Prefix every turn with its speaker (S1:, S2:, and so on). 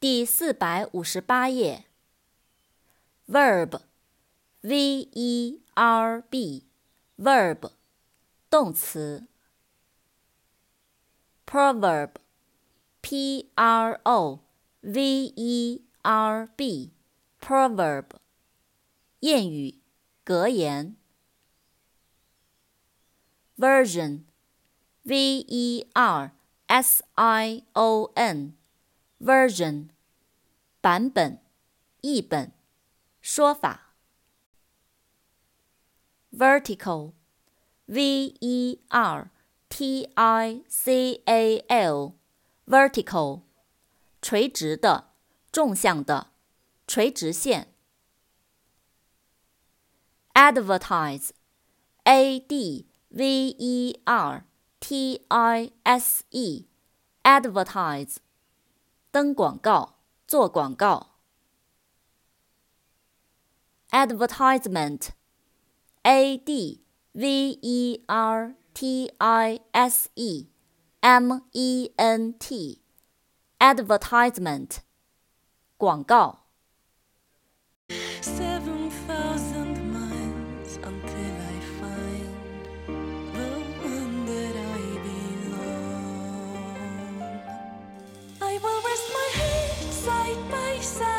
S1: 第四百五十八页。verb，v-e-r-b，verb，动词。proverb，p-r-o-v-e-r-b，proverb，谚语、格言。version，v-e-r-s-i-o-n。version，版本、译本、说法。vertical，v-e-r-t-i-c-a-l，vertical，垂直的、纵向的、垂直线。advertise，a-d-v-e-r-t-i-s-e，advertise。登广告做广告 advertisement advertisement advertisement 广告 side by side.